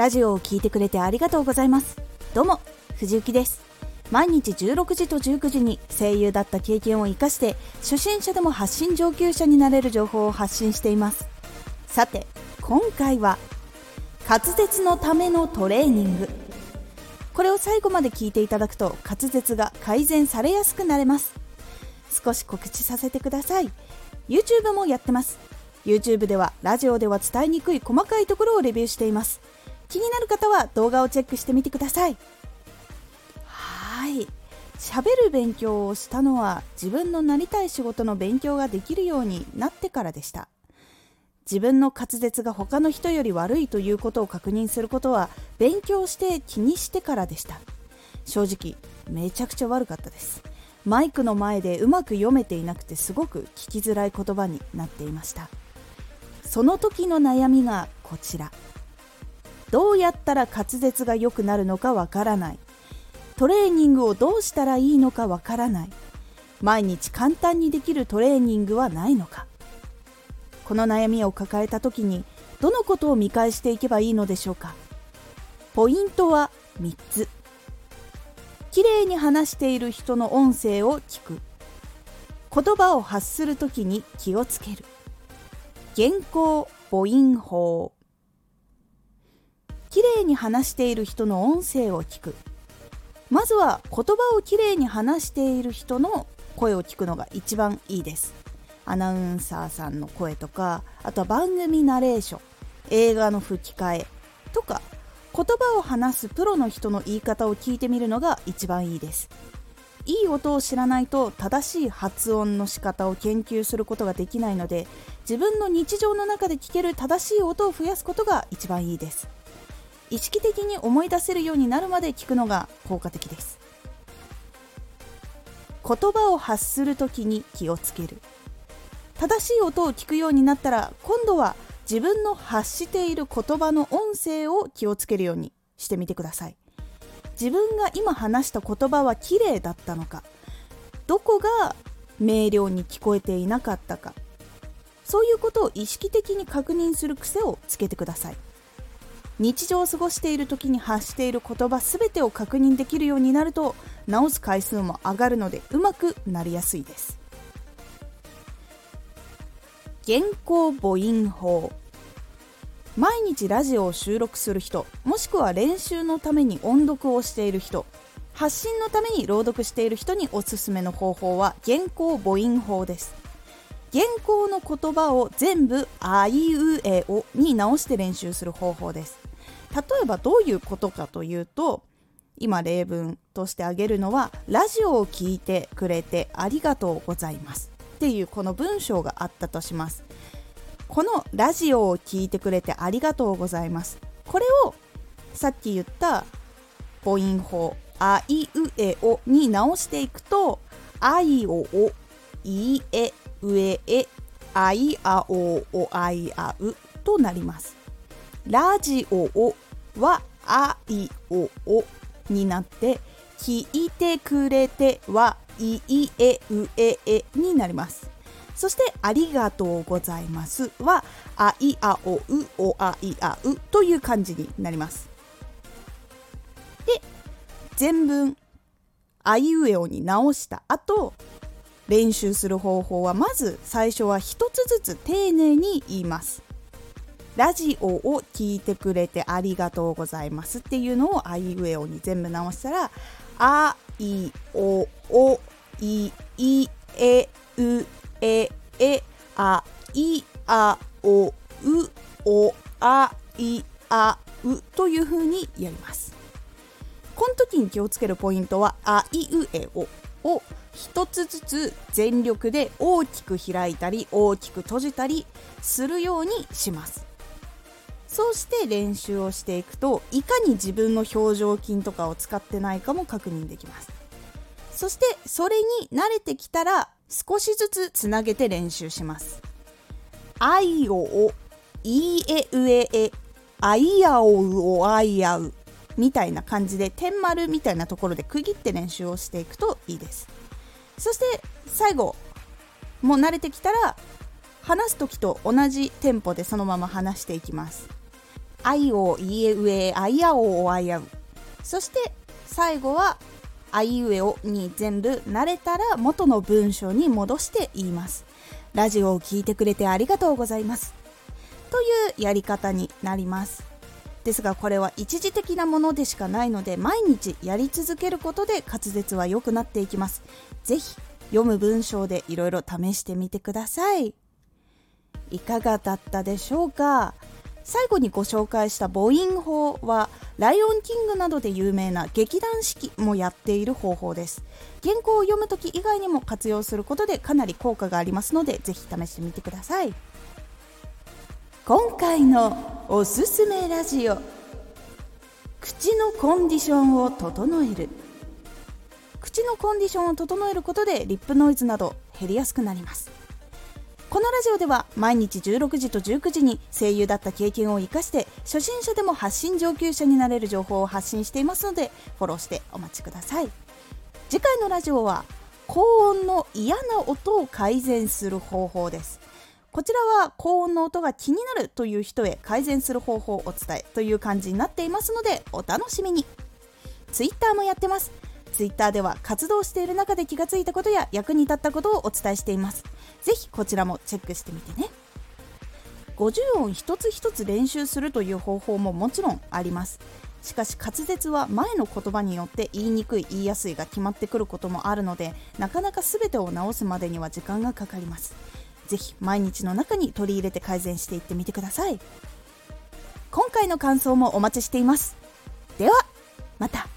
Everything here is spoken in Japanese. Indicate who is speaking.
Speaker 1: ラジオを聴いてくれてありがとうございます。どうも藤幸です。毎日16時と19時に声優だった経験を生かして初心者でも発信上級者になれる情報を発信しています。さて今回は滑舌のためのトレーニング。これを最後まで聞いていただくと滑舌が改善されやすくなれます。少し告知させてください。YouTube もやってます。YouTube ではラジオでは伝えにくい細かいところをレビューしています。気になる方は動画をチェックしてみてください。はい。喋る勉強をしたのは自分のなりたい仕事の勉強ができるようになってからでした。自分の滑舌が他の人より悪いということを確認することは勉強して気にしてからでした。正直めちゃくちゃ悪かったです。マイクの前でうまく読めていなくてすごく聞きづらい言葉になっていました。その時の悩みがこちら。どうやったら滑舌が良くなるのかわからない。トレーニングをどうしたらいいのかわからない。毎日簡単にできるトレーニングはないのか。この悩みを抱えた時にどのことを見返していけばいいのでしょうか。ポイントは3つ。きれいに話している人の音声を聞く。言葉を発する時に気をつける。原稿母音法。きれいに話している人の音声を聞く。まずは言葉をきれいに話している人の声を聞くのが一番いいです。アナウンサーさんの声とかあとは番組ナレーション映画の吹き替えとか言葉を話すプロの人の言い方を聞いてみるのが一番いいです。いい音を知らないと正しい発音の仕方を研究することができないので自分の日常の中で聞ける正しい音を増やすことが一番いいです。意識的に思い出せるようになるまで聞くのが効果的です。言葉を発する時に気をつける。正しい音を聞くようになったら今度は自分の発している言葉の音声を気をつけるようにしてみてください。自分が今話した言葉は綺麗だったのかどこが明瞭に聞こえていなかったかそういうことを意識的に確認する癖をつけてください。日常を過ごしている時に発している言葉全てを確認できるようになると直す回数も上がるのでうまくなりやすいです。原稿母音法。毎日ラジオを収録する人もしくは練習のために音読をしている人発信のために朗読している人におすすめの方法は原稿母音法です。原稿の言葉を全部あいうえおに直して練習する方法です。例えばどういうことかというと今例文として挙げるのはラジオを聴いてくれてありがとうございます。っていうこの文章があったとします。このラジオを聴いてくれてありがとうございます。これをさっき言った母音法あいうえおに直していくとあいおおいえうええあいあおおあいあうとなります。ラジオをはあいおおになって聞いてくれてはいいえうええになります。そしてありがとうございます。はあいあおうおあいあうという感じになります。で全文あいうえおに直した後練習する方法はまず最初は一つずつ丁寧に言います。ラジオを聞いてくれてありがとうございますっていうのをあいうえおに全部直したらあいおおいいえうええあいあおうおあいあうというふうにやります。この時に気をつけるポイントはあいうえおを一つずつ全力で大きく開いたり大きく閉じたりするようにします。そうして練習をしていくといかに自分の表情筋とかを使ってないかも確認できます。そしてそれに慣れてきたら少しずつつなげて練習します。あいおおいえうええあいあおうおあいあうみたいな感じで点丸みたいなところで区切って練習をしていくといいです。そして最後もう慣れてきたら話す時と同じテンポでそのまま話していきます。あいおいえうえあいやおおあやう。そして最後はあいうえおに全部慣れたら元の文章に戻して言います。ラジオを聴いてくれてありがとうございます。というやり方になります。ですがこれは一時的なものでしかないので毎日やり続けることで滑舌は良くなっていきます。ぜひ読む文章でいろいろ試してみてください。いかがだったでしょうか？最後にご紹介した母音法はライオンキングなどで有名な劇団四季もやっている方法です。原稿を読む時以外にも活用することでかなり効果がありますのでぜひ試してみてください。今回のおすすめラジオ。口のコンディションを整える。口のコンディションを整えることでリップノイズなど減りやすくなります。このラジオでは毎日16時と19時に声優だった経験を生かして初心者でも発信上級者になれる情報を発信していますのでフォローしてお待ちください。次回のラジオは高音の嫌な音を改善する方法です。こちらは高音の音が気になるという人へ改善する方法をお伝えという感じになっていますのでお楽しみに。Twitter もやってます。Twitter では活動している中で気がついたことや役に立ったことをお伝えしています。ぜひこちらもチェックしてみてね。50音一つ一つ練習するという方法ももちろんあります。しかし滑舌は前の言葉によって言いにくい言いやすいが決まってくることもあるのでなかなか全てを直すまでには時間がかかります。ぜひ毎日の中に取り入れて改善していってみてください。今回の感想もお待ちしています。ではまた。